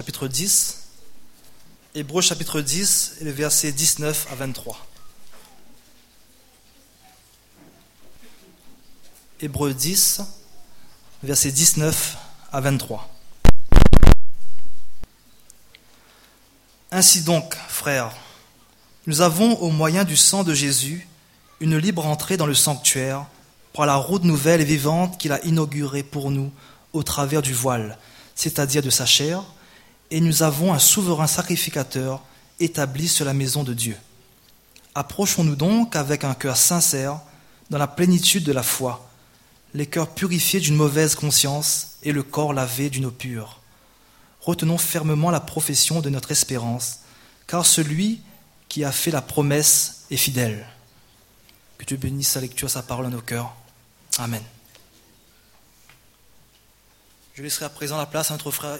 chapitre 10. Hébreux chapitre 10 et le verset 19 à 23. Hébreux 10, verset 19 à 23. Ainsi donc, frères, nous avons au moyen du sang de Jésus une libre entrée dans le sanctuaire par la route nouvelle et vivante qu'il a inaugurée pour nous au travers du voile, c'est-à-dire de sa chair, et nous avons un souverain sacrificateur établi sur la maison de Dieu. Approchons-nous donc avec un cœur sincère, dans la plénitude de la foi, les cœurs purifiés d'une mauvaise conscience et le corps lavé d'une eau pure. Retenons fermement la profession de notre espérance, car celui qui a fait la promesse est fidèle. Que Dieu bénisse sa lecture, sa parole à nos cœurs. Amen. Je laisserai à présent la place à notre frère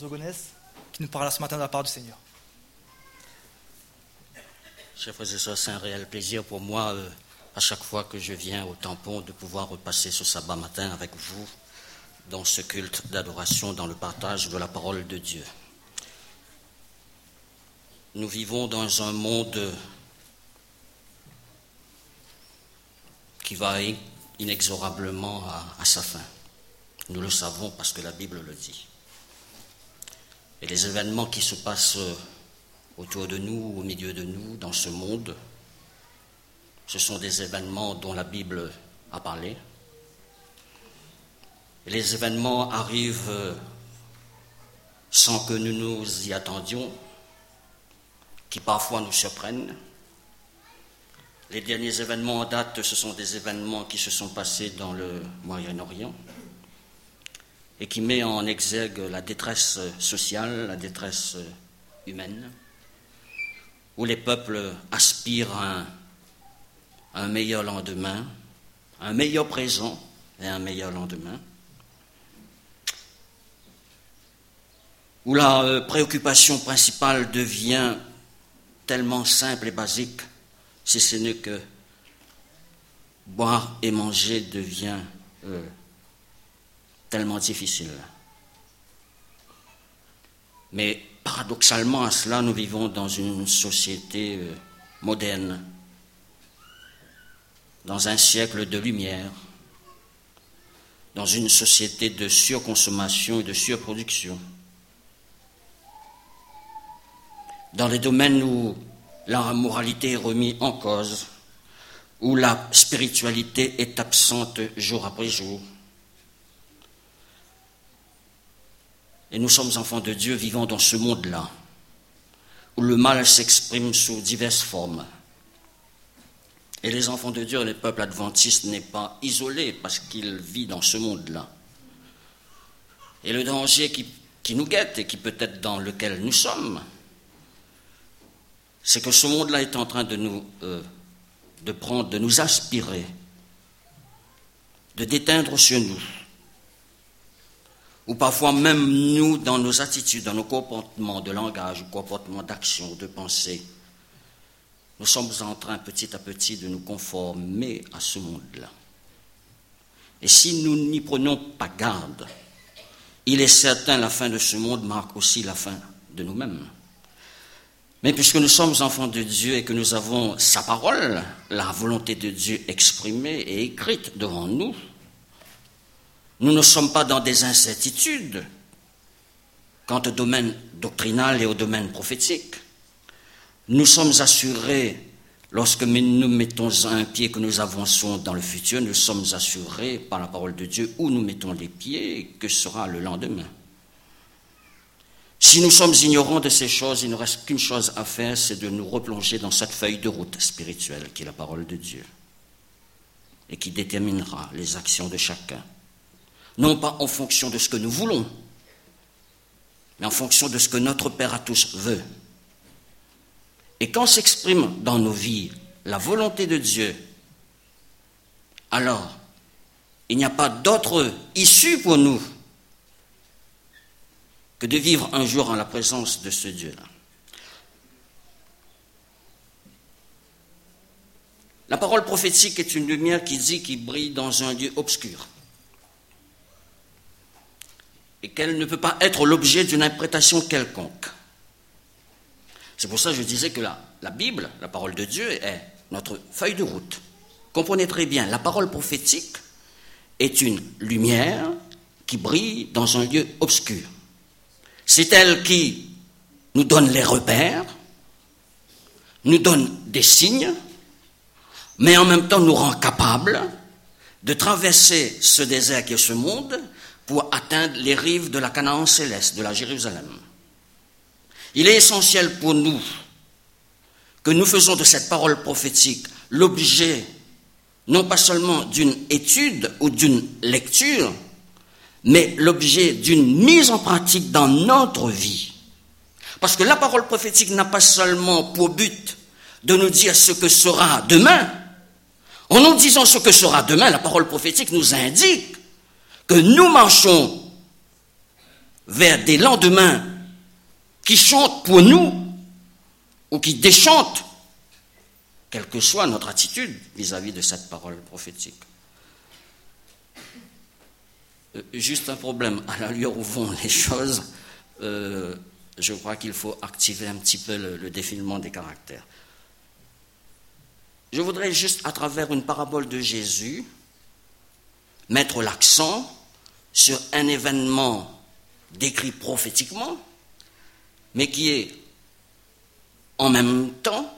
Zogonès, qui nous parlera ce matin de la part du Seigneur. Chers frères et sœurs, c'est un réel plaisir pour moi, euh, à chaque fois que je viens au tampon, de pouvoir repasser ce sabbat matin avec vous dans ce culte d'adoration, dans le partage de la parole de Dieu. Nous vivons dans un monde qui va inexorablement à, à sa fin. Nous le savons parce que la Bible le dit. Et les événements qui se passent autour de nous, au milieu de nous, dans ce monde, ce sont des événements dont la Bible a parlé. Les événements arrivent sans que nous nous y attendions, qui parfois nous surprennent. Les derniers événements en date, ce sont des événements qui se sont passés dans le Moyen-Orient et qui met en exergue la détresse sociale, la détresse humaine, où les peuples aspirent à un, à meilleur lendemain, un meilleur présent et un meilleur lendemain, où la euh, préoccupation principale devient tellement simple et basique, si ce n'est que boire et manger devient euh, tellement difficile. Mais paradoxalement à cela, nous vivons dans une société euh, moderne, dans un siècle de lumière, dans une société de surconsommation et de surproduction, dans les domaines où la moralité est remise en cause, où la spiritualité est absente jour après jour, Et nous sommes enfants de Dieu vivant dans ce monde-là, où le mal s'exprime sous diverses formes. Et les enfants de Dieu, les peuples adventistes, n'est pas isolé parce qu'il vit dans ce monde-là. Et le danger qui, qui, nous guette et qui peut être dans lequel nous sommes, c'est que ce monde-là est en train de nous, euh, prendre, de nous aspirer, de déteindre sur nous ou parfois même nous, dans nos attitudes, dans nos comportements de langage, comportements d'action, de pensée, nous sommes en train petit à petit de nous conformer à ce monde-là. Et si nous n'y prenons pas garde, il est certain la fin de ce monde marque aussi la fin de nous-mêmes. Mais puisque nous sommes enfants de Dieu et que nous avons sa parole, la volonté de Dieu exprimée et écrite devant nous, nous ne sommes pas dans des incertitudes quant au domaine doctrinal et au domaine prophétique. Nous sommes assurés, lorsque nous mettons un pied, que nous avançons dans le futur, nous sommes assurés par la parole de Dieu où nous mettons les pieds, que sera le lendemain. Si nous sommes ignorants de ces choses, il ne reste qu'une chose à faire, c'est de nous replonger dans cette feuille de route spirituelle qui est la parole de Dieu et qui déterminera les actions de chacun non pas en fonction de ce que nous voulons, mais en fonction de ce que notre Père à tous veut. Et quand s'exprime dans nos vies la volonté de Dieu, alors il n'y a pas d'autre issue pour nous que de vivre un jour en la présence de ce Dieu-là. La parole prophétique est une lumière qui dit qu'il brille dans un lieu obscur. Et qu'elle ne peut pas être l'objet d'une interprétation quelconque. C'est pour ça que je disais que la, Bible, la parole de Dieu, est notre feuille de route. Comprenez très bien, la parole prophétique est une lumière qui brille dans un lieu obscur. C'est elle qui nous donne les repères, nous donne des signes, mais en même temps nous rend capables de traverser ce désert qui est ce monde pour atteindre les rives de la Canaan céleste, de la Jérusalem. Il est essentiel pour nous que nous faisons de cette parole prophétique l'objet non pas seulement d'une étude ou d'une lecture, mais l'objet d'une mise en pratique dans notre vie. Parce que la parole prophétique n'a pas seulement pour but de nous dire ce que sera demain. En nous disant ce que sera demain, la parole prophétique nous indique que nous marchons vers des lendemains qui chantent pour nous ou qui déchantent, quelle que soit notre attitude vis-à-vis de cette parole prophétique. Euh, juste un problème, à l'allure où vont les choses, euh, je crois qu'il faut activer un petit peu le défilement des caractères. Je voudrais juste, à travers une parabole de Jésus, mettre l'accent sur un événement décrit prophétiquement, mais qui est en même temps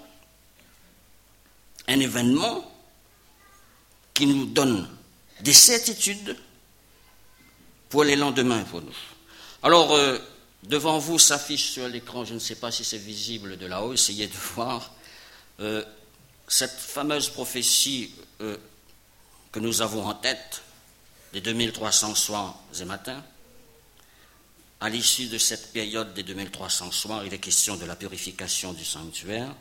un événement qui nous donne des certitudes pour les lendemains pour nous. Alors, euh, devant vous s'affiche sur l'écran, je ne sais pas si c'est visible de là-haut, essayez de voir, euh, cette fameuse prophétie euh, que nous avons en tête, des 2300 soirs et matins, à l'issue de cette période des 2300 soirs, il est question de la purification du sanctuaire.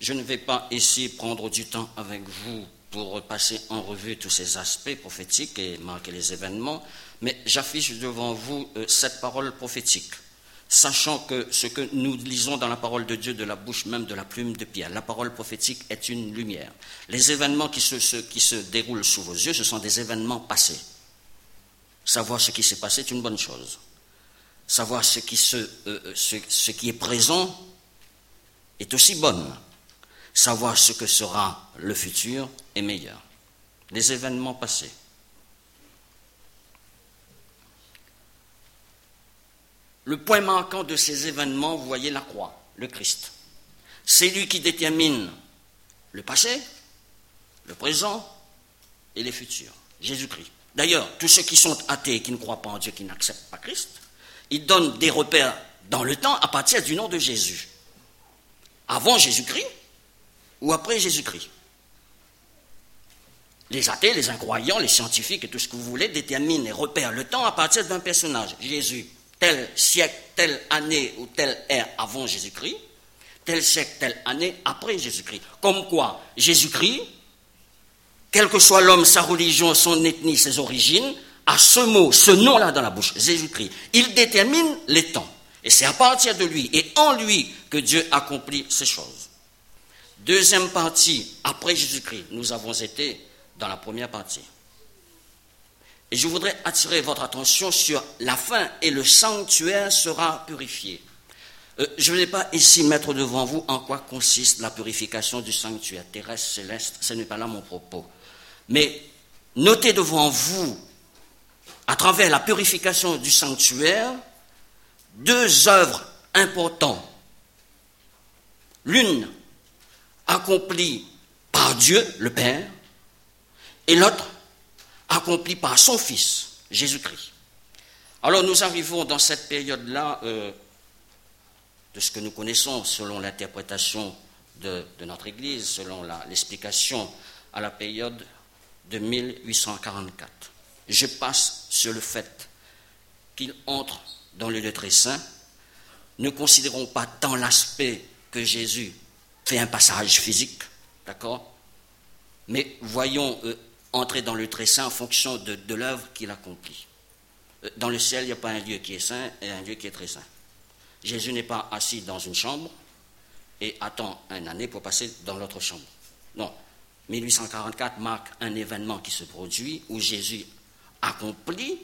Je ne vais pas ici prendre du temps avec vous pour passer en revue tous ces aspects prophétiques et marquer les événements, mais j'affiche devant vous euh, cette parole prophétique sachant que ce que nous lisons dans la parole de Dieu de la bouche même de la plume de Pierre, la parole prophétique est une lumière. Les événements qui se, qui se déroulent sous vos yeux, ce sont des événements passés. Savoir ce qui s'est passé est une bonne chose. Savoir ce qui, euh, euh, est présent est aussi bonne. Savoir ce que sera le futur est meilleur. Les événements passés. Le point manquant de ces événements, vous voyez la croix, le Christ. C'est lui qui détermine le passé, le présent et les futurs. Jésus-Christ. D'ailleurs, tous ceux qui sont athées, qui ne croient pas en Dieu, qui n'acceptent pas Christ, ils donnent des repères dans le temps à partir du nom de Jésus. Avant Jésus-Christ ou après Jésus-Christ. Les athées, les incroyants, les scientifiques et tout ce que vous voulez déterminent et repèrent le temps à partir d'un personnage, Jésus tel siècle, telle année ou telle ère avant Jésus-Christ, tel siècle, telle année après Jésus-Christ. Comme quoi, Jésus-Christ, quel que soit l'homme, sa religion, son ethnie, ses origines, a ce mot, ce nom-là dans la bouche, Jésus-Christ. Il détermine les temps. Et c'est à partir de lui et en lui que Dieu accomplit ces choses. Deuxième partie, après Jésus-Christ, nous avons été dans la première partie. Et je voudrais attirer votre attention sur la fin et le sanctuaire sera purifié. Euh, je ne vais pas ici mettre devant vous en quoi consiste la purification du sanctuaire terrestre, céleste, ce n'est pas là mon propos. Mais notez devant vous, à travers la purification du sanctuaire, deux œuvres importantes. L'une accomplie par Dieu, le Père, et l'autre accompli par son Fils, Jésus-Christ. Alors nous arrivons dans cette période-là euh, de ce que nous connaissons selon l'interprétation de, notre Église, selon l'explication à la période de 1844. Je passe sur le fait qu'il entre dans le très saint. Ne considérons pas tant l'aspect que Jésus fait un passage physique, d'accord? Mais voyons euh, entrer dans le très saint en fonction de, l'œuvre qu'il accomplit. Euh, dans le ciel, il n'y a pas un lieu qui est saint et un lieu qui est très saint. Jésus n'est pas assis dans une chambre et attend une année pour passer dans l'autre chambre. Non. 1844 marque un événement qui se produit où Jésus accomplit,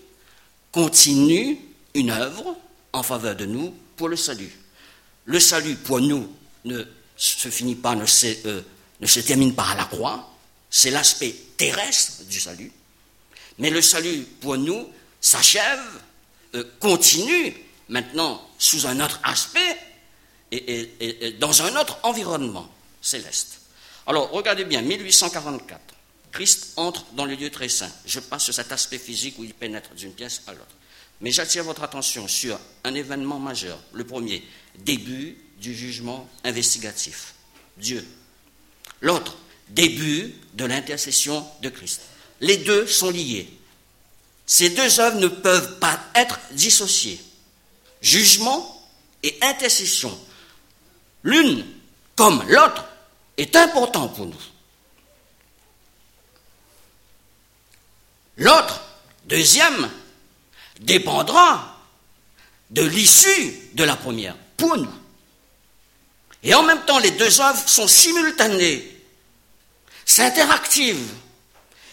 continue une œuvre en faveur de nous pour le salut. Le salut pour nous ne se finit pas, ne se, euh, termine pas à la croix, c'est l'aspect terrestre du salut. Mais le salut pour nous s'achève, euh, continue maintenant sous un autre aspect et, dans un autre environnement céleste. Alors regardez bien, 1844, Christ entre dans le lieu très saint. Je passe sur cet aspect physique où il pénètre d'une pièce à l'autre. Mais j'attire votre attention sur un événement majeur. Le premier, début du jugement investigatif. Dieu. L'autre, début de l'intercession de Christ. Les deux sont liés. Ces deux œuvres ne peuvent pas être dissociées. Jugement et intercession. L'une comme l'autre est important pour nous. L'autre, deuxième, dépendra de l'issue de la première, pour nous. Et en même temps, les deux œuvres sont simultanées, c'est interactive.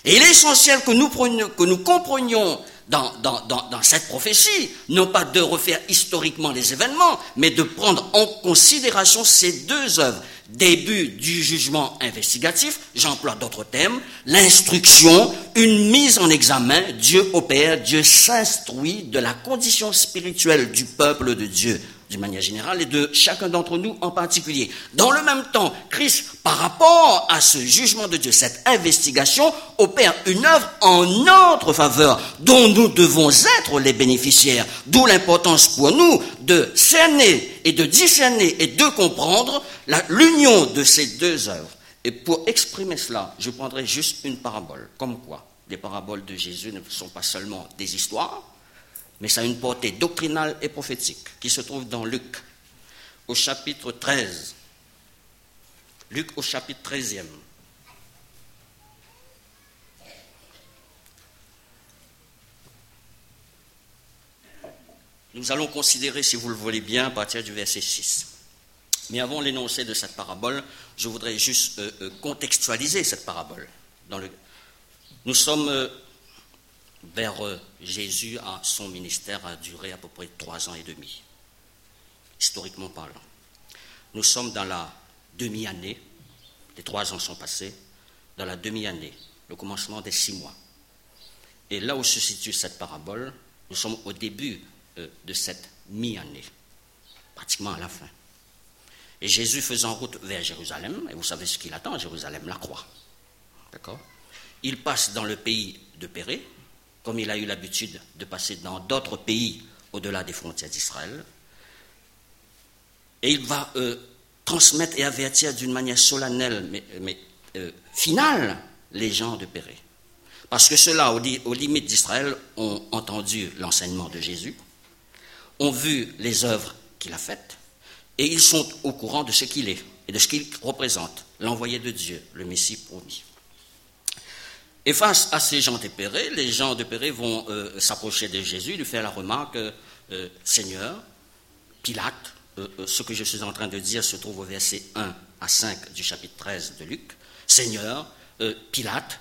Et il est essentiel que nous, que nous comprenions dans, cette prophétie, non pas de refaire historiquement les événements, mais de prendre en considération ces deux œuvres. Début du jugement investigatif, j'emploie d'autres termes, l'instruction, une mise en examen, Dieu opère, Dieu s'instruit de la condition spirituelle du peuple de Dieu d'une manière générale et de chacun d'entre nous en particulier. Dans le même temps, Christ, par rapport à ce jugement de Dieu, cette investigation, opère une œuvre en notre faveur dont nous devons être les bénéficiaires. D'où l'importance pour nous de cerner et de discerner et de comprendre l'union de ces deux œuvres. Et pour exprimer cela, je prendrai juste une parabole. Comme quoi, les paraboles de Jésus ne sont pas seulement des histoires, mais ça a une portée doctrinale et prophétique qui se trouve dans Luc, au chapitre 13. Luc au chapitre 13e. Nous allons considérer, si vous le voulez bien, à partir du verset 6. Mais avant l'énoncé de cette parabole, je voudrais juste euh, euh, contextualiser cette parabole. Nous sommes euh, vers Jésus, à son ministère a duré à peu près trois ans et demi, historiquement parlant. Nous sommes dans la demi-année, les trois ans sont passés, dans la demi-année, le commencement des six mois. Et là où se situe cette parabole, nous sommes au début euh, de cette mi-année, pratiquement à la fin. Et Jésus faisant route vers Jérusalem, et vous savez ce qu'il attend à Jérusalem, la croix. D'accord? Il passe dans le pays de Pérée, comme il a eu l'habitude de passer dans d'autres pays au-delà des frontières d'Israël. Et il va euh, transmettre et avertir d'une manière solennelle, mais, euh, finale, les gens de Péré. Parce que ceux-là, aux, limites d'Israël, ont entendu l'enseignement de Jésus, ont vu les œuvres qu'il a faites, et ils sont au courant de ce qu'il est et de ce qu'il représente, l'envoyé de Dieu, le Messie promis. Et face à ces gens dépérés, les gens dépérés vont euh, s'approcher de Jésus, lui faire la remarque euh, Seigneur, Pilate, euh, ce que je suis en train de dire se trouve au verset 1 à 5 du chapitre 13 de Luc. Seigneur, Pilate,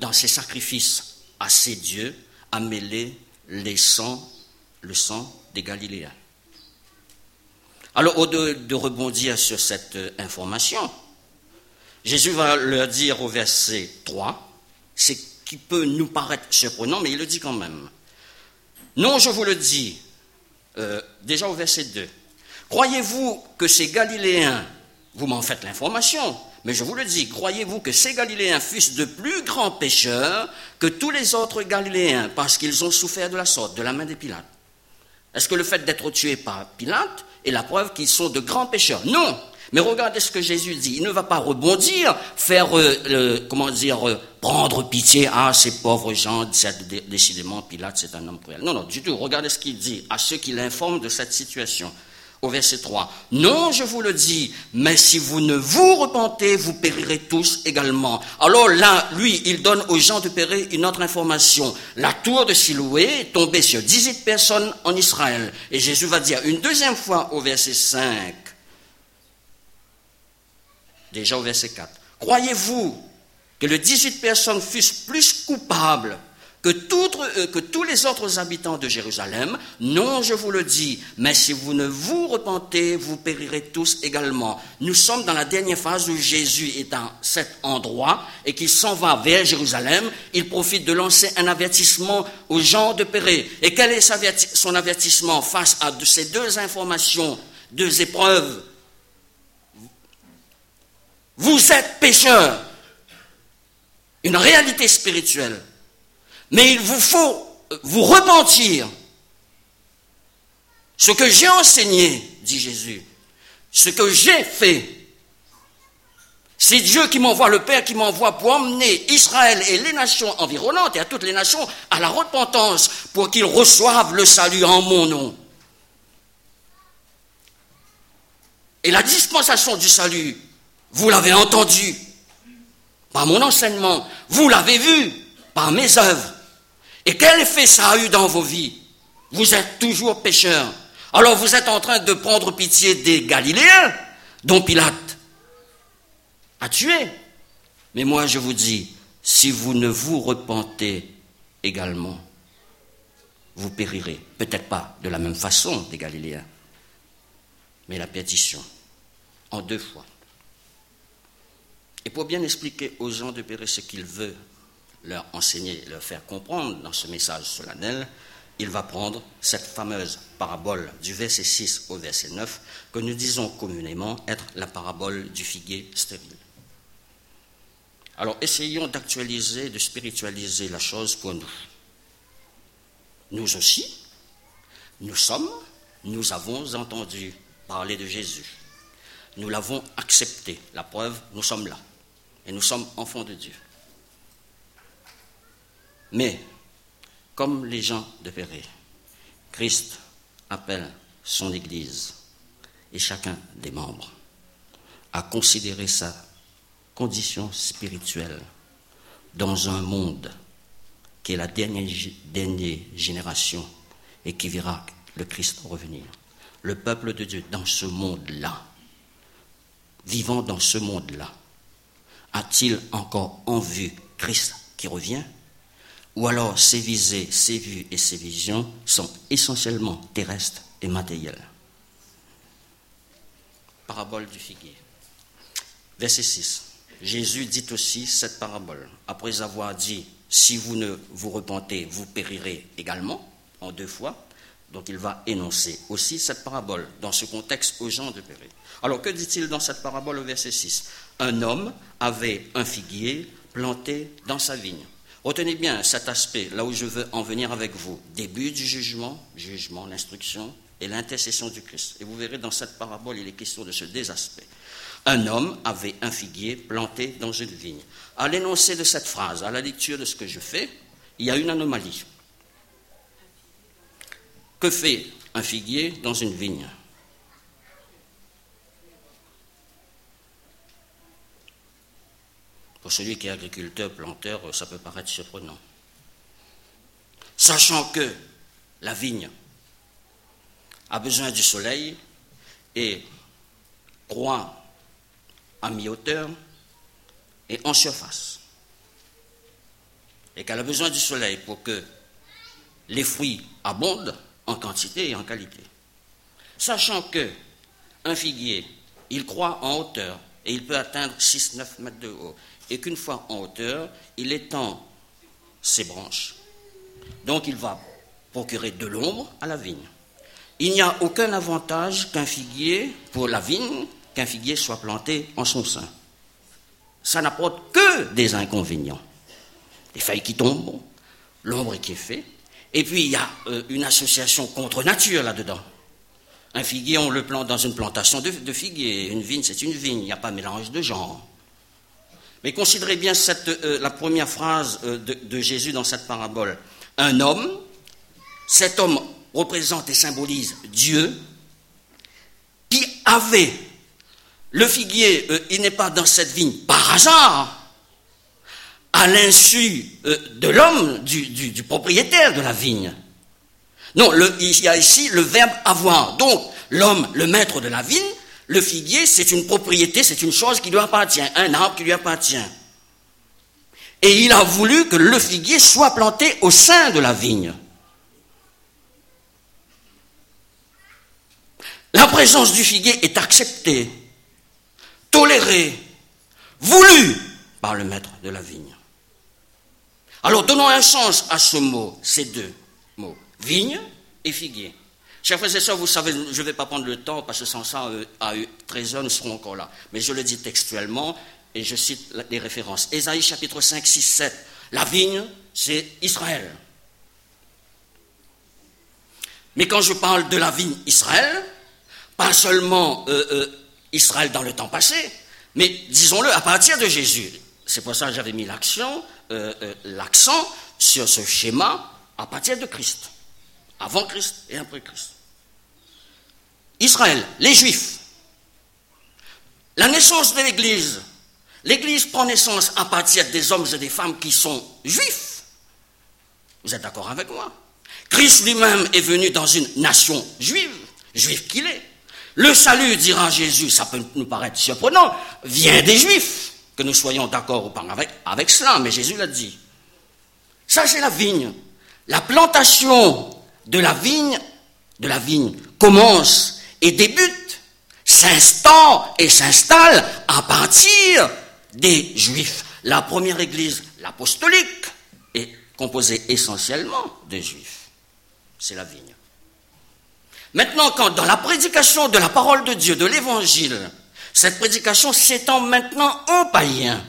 dans ses sacrifices à ses dieux, a mêlé les sangs, le sang des Galiléens. Alors, au lieu de rebondir sur cette information, Jésus va leur dire au verset 3, c'est qui peut nous paraître surprenant, mais il le dit quand même. Non, je vous le dis, euh, déjà au verset 2. Croyez-vous que ces Galiléens, vous m'en faites l'information, mais je vous le dis, croyez-vous que ces Galiléens fussent de plus grands pécheurs que tous les autres Galiléens parce qu'ils ont souffert de la sorte, de la main des Pilates? Est-ce que le fait d'être tué par Pilate est la preuve qu'ils sont de grands pécheurs? Non mais regardez ce que Jésus dit. Il ne va pas rebondir, faire, euh, comment dire, euh, prendre pitié à ces pauvres gens. Décidément, Pilate, c'est un homme cruel. Non, non, du tout. Regardez ce qu'il dit à ceux qui l'informent de cette situation. Au verset 3. Non, je vous le dis, mais si vous ne vous repentez, vous périrez tous également. Alors là, lui, il donne aux gens de Péré une autre information. La tour de Siloué est tombée sur 18 personnes en Israël. Et Jésus va dire une deuxième fois au verset 5 déjà au verset 4. Croyez-vous que les 18 personnes fussent plus coupables que, euh, que, tous les autres habitants de Jérusalem. Non, je vous le dis, mais si vous ne vous repentez, vous périrez tous également. Nous sommes dans la dernière phase où Jésus est à cet endroit et qu'il s'en va vers Jérusalem. Il profite de lancer un avertissement aux gens de périr. Et quel est son avertissement face à ces deux informations, deux épreuves? Vous êtes pécheurs. Une réalité spirituelle mais il vous faut vous repentir. Ce que j'ai enseigné, dit Jésus, ce que j'ai fait, c'est Dieu qui m'envoie, le Père qui m'envoie pour emmener Israël et les nations environnantes et à toutes les nations à la repentance pour qu'ils reçoivent le salut en mon nom. Et la dispensation du salut, vous l'avez entendu par mon enseignement, vous l'avez vu par mes œuvres. Et quel effet ça a eu dans vos vies? Vous êtes toujours pécheurs. Alors vous êtes en train de prendre pitié des Galiléens dont Pilate a tué. Mais moi je vous dis, si vous ne vous repentez également, vous périrez. Peut-être pas de la même façon des Galiléens, mais la perdition, en deux fois. Et pour bien expliquer aux gens de périr ce qu'ils veulent, leur enseigner, leur faire comprendre dans ce message solennel, il va prendre cette fameuse parabole du verset 6 au verset 9 que nous disons communément être la parabole du figuier stérile. Alors essayons d'actualiser, de spiritualiser la chose pour nous. Nous aussi, nous sommes, nous avons entendu parler de Jésus. Nous l'avons accepté. La preuve, nous sommes là. Et nous sommes enfants de Dieu. Mais, comme les gens de Péré, Christ appelle son Église et chacun des membres à considérer sa condition spirituelle dans un monde qui est la dernière, dernière génération et qui verra le Christ revenir. Le peuple de Dieu dans ce monde-là, vivant dans ce monde-là, a-t-il encore en vue Christ qui revient ou alors ses visées, ses vues et ses visions sont essentiellement terrestres et matérielles. Parabole du figuier. Verset 6. Jésus dit aussi cette parabole. Après avoir dit, si vous ne vous repentez, vous périrez également, en deux fois. Donc il va énoncer aussi cette parabole dans ce contexte aux gens de périr. Alors que dit-il dans cette parabole au verset 6 Un homme avait un figuier planté dans sa vigne. Retenez bien cet aspect, là où je veux en venir avec vous. Début du jugement, jugement, l'instruction et l'intercession du Christ. Et vous verrez dans cette parabole, il est question de ce deux aspects. Un homme avait un figuier planté dans une vigne. À l'énoncé de cette phrase, à la lecture de ce que je fais, il y a une anomalie. Que fait un figuier dans une vigne Pour celui qui est agriculteur, planteur, ça peut paraître surprenant. Sachant que la vigne a besoin du soleil et croît à mi-hauteur et en surface. Et qu'elle a besoin du soleil pour que les fruits abondent en quantité et en qualité. Sachant que un figuier, il croît en hauteur et il peut atteindre 6-9 mètres de haut et qu'une fois en hauteur, il étend ses branches. Donc il va procurer de l'ombre à la vigne. Il n'y a aucun avantage qu'un figuier, pour la vigne, qu'un figuier soit planté en son sein. Ça n'apporte que des inconvénients. Les feuilles qui tombent, l'ombre qui est faite, et puis il y a euh, une association contre nature là-dedans. Un figuier, on le plante dans une plantation de, de figuier. Une vigne, c'est une vigne. Il n'y a pas mélange de genre. Mais considérez bien euh, la première phrase euh, de, Jésus dans cette parabole. Un homme, cet homme représente et symbolise Dieu, qui avait le figuier, il n'est pas dans cette vigne par hasard, à l'insu de l'homme, du, propriétaire de la vigne. Non, il y a ici le verbe avoir. Donc, l'homme, le maître de la vigne, le figuier, c'est une propriété, c'est une chose qui lui appartient, un arbre qui lui appartient. et il a voulu que le figuier soit planté au sein de la vigne. La présence du figuier est acceptée, tolérée, voulue par le maître de la vigne. Alors donnons un sens à ce mot, ces deux mots, vigne et figuier. Chers frères et sœurs, vous savez, je ne vais pas prendre le temps parce que sans ça, euh, à 13 heures, nous serons encore là. Mais je le dis textuellement et je cite les références. Ésaïe chapitre 5, 6, 7. La vigne, c'est Israël. Mais quand je parle de la vigne Israël, pas seulement euh, euh, Israël dans le temps passé, mais disons-le à partir de Jésus. C'est pour ça que j'avais mis l'accent, euh, l'accent sur ce schéma à partir de Christ, avant Christ et après Christ. Israël, les Juifs, la naissance de l'Église. L'Église prend naissance à partir des hommes et des femmes qui sont juifs. Vous êtes d'accord avec moi? Christ lui-même est venu dans une nation juive, juif qu'il est. Le salut, dira Jésus, ça peut nous paraître surprenant, vient des Juifs, que nous soyons d'accord ou pas avec, cela, mais Jésus l'a dit. Ça, c'est la vigne. La plantation de la vigne, de la vigne, commence et débute, s'installe et s'installe à partir des Juifs. La première église, l'apostolique, est composée essentiellement de Juifs. C'est la vigne. Maintenant, quand dans la prédication de la parole de Dieu, de l'évangile, cette prédication s'étend maintenant aux païens.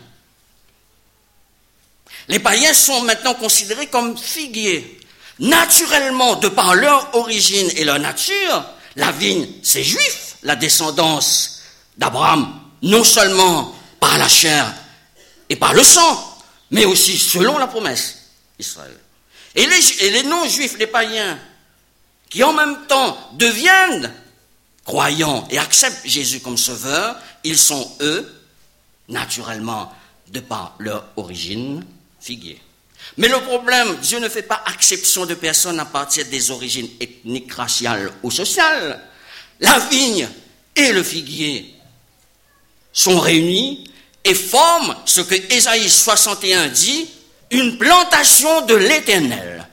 Les païens sont maintenant considérés comme figuiers. Naturellement, de par leur origine et leur nature, la vigne, c'est juif, la descendance d'Abraham, non seulement par la chair et par le sang, mais aussi selon la promesse, Israël. Et les, et les non-juifs, les païens, qui en même temps deviennent croyants et acceptent Jésus comme sauveur, ils sont, eux, naturellement, de par leur origine, figuiers. Mais le problème, Dieu ne fait pas exception de personnes à partir des origines ethniques, raciales ou sociales. La vigne et le figuier sont réunis et forment ce que Ésaïe 61 dit, une plantation de l'éternel.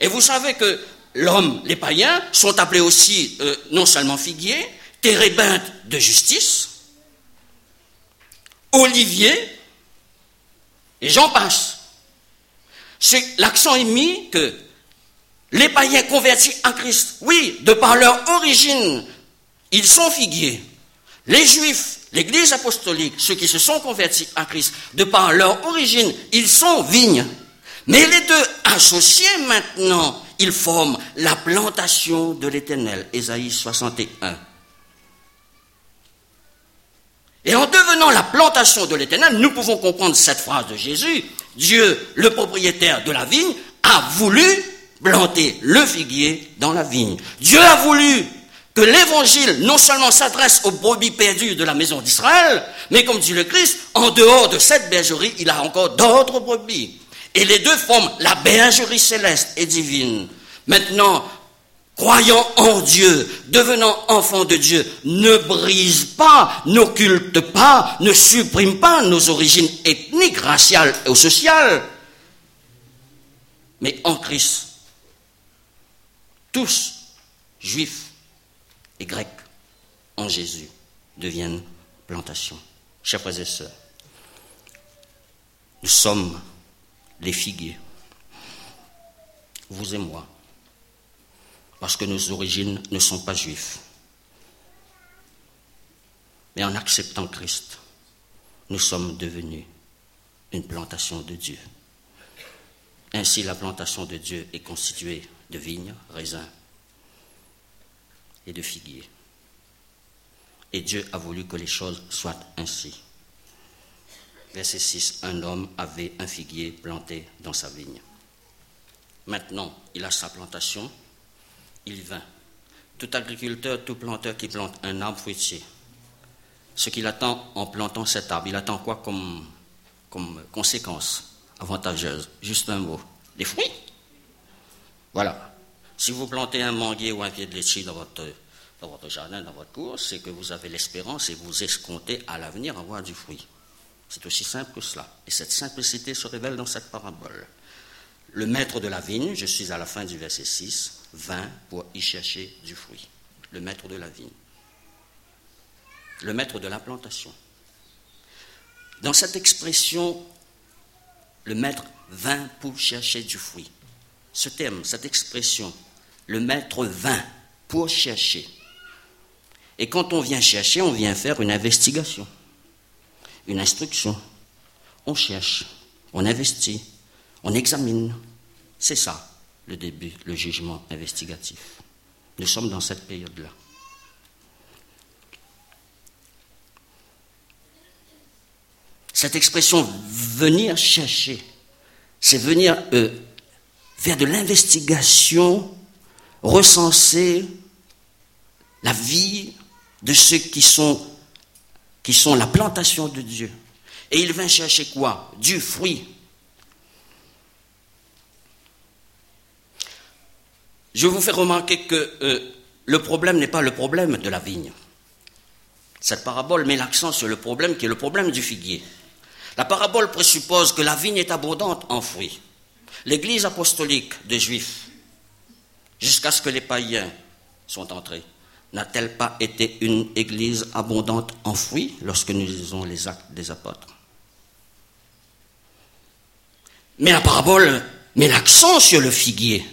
Et vous savez que l'homme, les païens, sont appelés aussi euh, non seulement figuiers, térébinthes de justice, oliviers, et j'en passe. L'accent est mis que les païens convertis à Christ, oui, de par leur origine, ils sont figuiers. Les juifs, l'église apostolique, ceux qui se sont convertis à Christ, de par leur origine, ils sont vignes. Mais les deux associés maintenant, ils forment la plantation de l'éternel, Ésaïe 61. Et en devenant la plantation de l'éternel, nous pouvons comprendre cette phrase de Jésus. Dieu, le propriétaire de la vigne, a voulu planter le figuier dans la vigne. Dieu a voulu que l'évangile non seulement s'adresse aux brebis perdues de la maison d'Israël, mais comme dit le Christ, en dehors de cette bergerie, il a encore d'autres brebis. Et les deux forment la bergerie céleste et divine. Maintenant, croyant en Dieu, devenant enfant de Dieu, ne brise pas, n'occulte pas, ne supprime pas nos origines ethniques, raciales ou sociales. Mais en Christ, tous, juifs et grecs, en Jésus, deviennent plantation. Chers frères et sœurs, nous sommes les figuiers, vous et moi, parce que nos origines ne sont pas juives. Mais en acceptant Christ, nous sommes devenus une plantation de Dieu. Ainsi, la plantation de Dieu est constituée de vignes, raisins et de figuiers. Et Dieu a voulu que les choses soient ainsi. Verset 6, un homme avait un figuier planté dans sa vigne. Maintenant, il a sa plantation, il vint. Tout agriculteur, tout planteur qui plante un arbre fruitier, ce qu'il attend en plantant cet arbre, il attend quoi comme, conséquence avantageuse? Juste un mot. Des fruits. Voilà. Si vous plantez un manguier ou un pied de laitier dans votre, votre jardin, dans votre cour, c'est que vous avez l'espérance et vous escomptez à l'avenir avoir du fruit. C'est aussi simple que cela. Et cette simplicité se révèle dans cette parabole. Le maître de la vigne, je suis à la fin du verset 6, vint pour y chercher du fruit. Le maître de la vigne. Le maître de la plantation. Dans cette expression, le maître vint pour chercher du fruit. Ce terme, cette expression, le maître vint pour chercher. Et quand on vient chercher, on vient faire une investigation, une instruction. On cherche, on investit, on examine. C'est ça le début, le jugement investigatif. Nous sommes dans cette période-là. Cette expression venir chercher, c'est venir euh, faire de l'investigation, recenser la vie de ceux qui sont, qui sont la plantation de Dieu. Et il vient chercher quoi? Du fruit. Je vous fais remarquer que euh, le problème n'est pas le problème de la vigne. Cette parabole met l'accent sur le problème qui est le problème du figuier. La parabole présuppose que la vigne est abondante en fruits. L'église apostolique des Juifs, jusqu'à ce que les païens sont entrés, n'a-t-elle pas été une église abondante en fruits lorsque nous lisons les actes des apôtres? Mais la parabole met l'accent sur le figuier.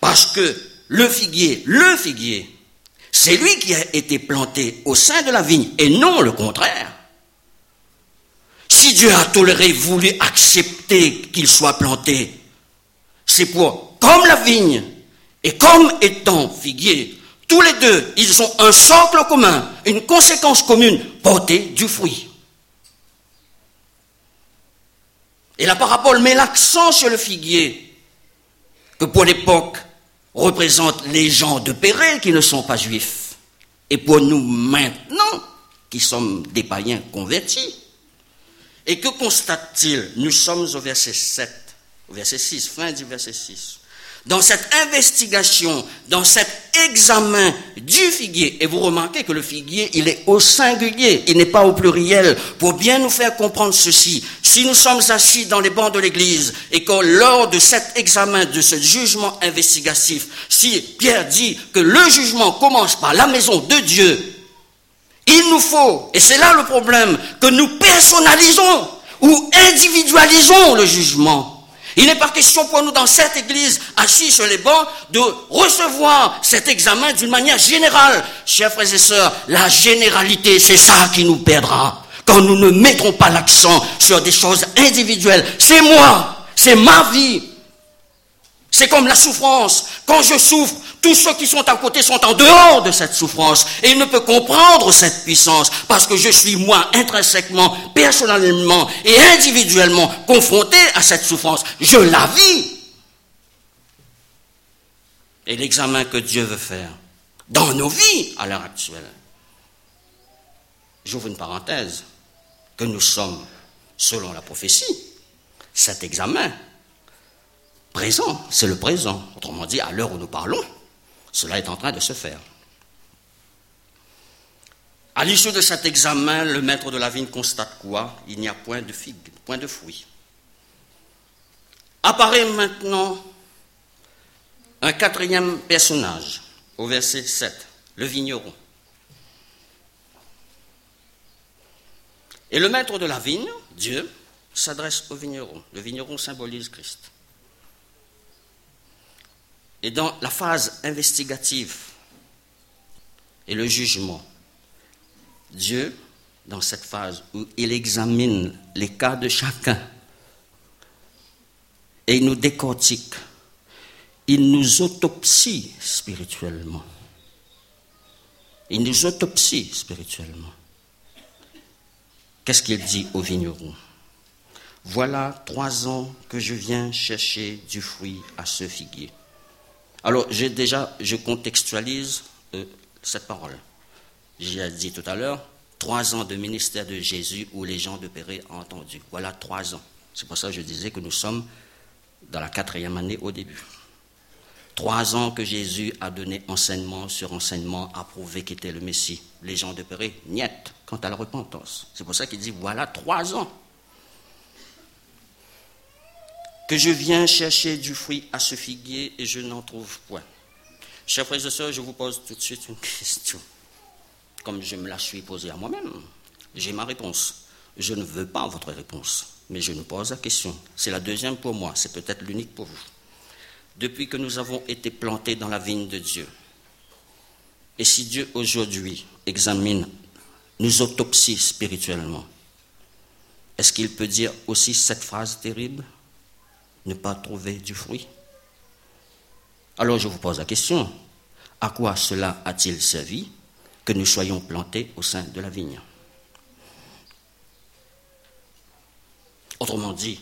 Parce que le figuier, le figuier, c'est lui qui a été planté au sein de la vigne et non le contraire. Si Dieu a toléré, voulu accepter qu'il soit planté, c'est pour, comme la vigne et comme étant figuier, tous les deux, ils ont un socle commun, une conséquence commune, porter du fruit. Et la parabole met l'accent sur le figuier, que pour l'époque représente les gens de Péré qui ne sont pas juifs, et pour nous maintenant, qui sommes des païens convertis. Et que constate-t-il? Nous sommes au verset 7, au verset 6, fin du verset 6 dans cette investigation, dans cet examen du figuier, et vous remarquez que le figuier, il est au singulier, il n'est pas au pluriel, pour bien nous faire comprendre ceci. Si nous sommes assis dans les bancs de l'église et que lors de cet examen, de ce jugement investigatif, si Pierre dit que le jugement commence par la maison de Dieu, il nous faut, et c'est là le problème, que nous personnalisons ou individualisons le jugement. Il n'est pas question pour nous dans cette église, assis sur les bancs, de recevoir cet examen d'une manière générale. Chers frères et sœurs, la généralité, c'est ça qui nous perdra. Quand nous ne mettrons pas l'accent sur des choses individuelles. C'est moi, c'est ma vie. C'est comme la souffrance. Quand je souffre, tous ceux qui sont à côté sont en dehors de cette souffrance. Et ils ne peuvent comprendre cette puissance parce que je suis moi intrinsèquement, personnellement et individuellement confronté à cette souffrance. Je la vis. Et l'examen que Dieu veut faire dans nos vies à l'heure actuelle. J'ouvre une parenthèse, que nous sommes, selon la prophétie, cet examen présent, c'est le présent. Autrement dit, à l'heure où nous parlons, cela est en train de se faire. À l'issue de cet examen, le maître de la vigne constate quoi? Il n'y a point de figues, point de fruits. Apparaît maintenant un quatrième personnage au verset 7, le vigneron. Et le maître de la vigne, Dieu, s'adresse au vigneron. Le vigneron symbolise Christ. Et dans la phase investigative et le jugement, Dieu, dans cette phase où il examine les cas de chacun et il nous décortique, il nous autopsie spirituellement. Il nous autopsie spirituellement. Qu'est-ce qu'il dit au vigneron? Voilà trois ans que je viens chercher du fruit à ce figuier. Alors, déjà, je contextualise euh, cette parole. J'ai dit tout à l'heure, trois ans de ministère de Jésus où les gens de Péré ont entendu. Voilà trois ans. C'est pour ça que je disais que nous sommes dans la quatrième année au début. Trois ans que Jésus a donné enseignement sur enseignement, a prouvé qu'il était le Messie. Les gens de Péré, niet, quant à la repentance. C'est pour ça qu'il dit, voilà trois ans que je viens chercher du fruit à ce figuier et je n'en trouve point. Chers frères et sœurs, je vous pose tout de suite une question. Comme je me la suis posée à moi-même, j'ai ma réponse. Je ne veux pas votre réponse, mais je nous pose la question. C'est la deuxième pour moi, c'est peut-être l'unique pour vous. Depuis que nous avons été plantés dans la vigne de Dieu, et si Dieu aujourd'hui examine, nous autopsie spirituellement, est-ce qu'il peut dire aussi cette phrase terrible? Ne pas trouver du fruit. Alors je vous pose la question, à quoi cela a-t-il servi que nous soyons plantés au sein de la vigne? Autrement dit,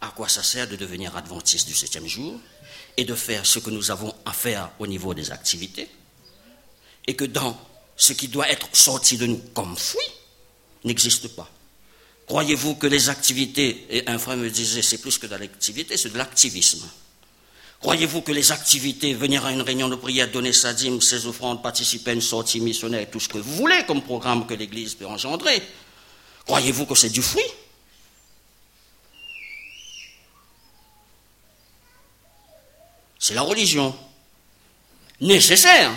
à quoi ça sert de devenir adventiste du septième jour et de faire ce que nous avons à faire au niveau des activités et que dans ce qui doit être sorti de nous comme fruit n'existe pas? Croyez-vous que les activités, et un frère me disait, c'est plus que de l'activité, c'est de l'activisme. Croyez-vous que les activités, venir à une réunion de prière, donner sa dîme, ses offrandes, participer à une sortie missionnaire, tout ce que vous voulez comme programme que l'Église peut engendrer, croyez-vous que c'est du fruit? C'est la religion. Nécessaire.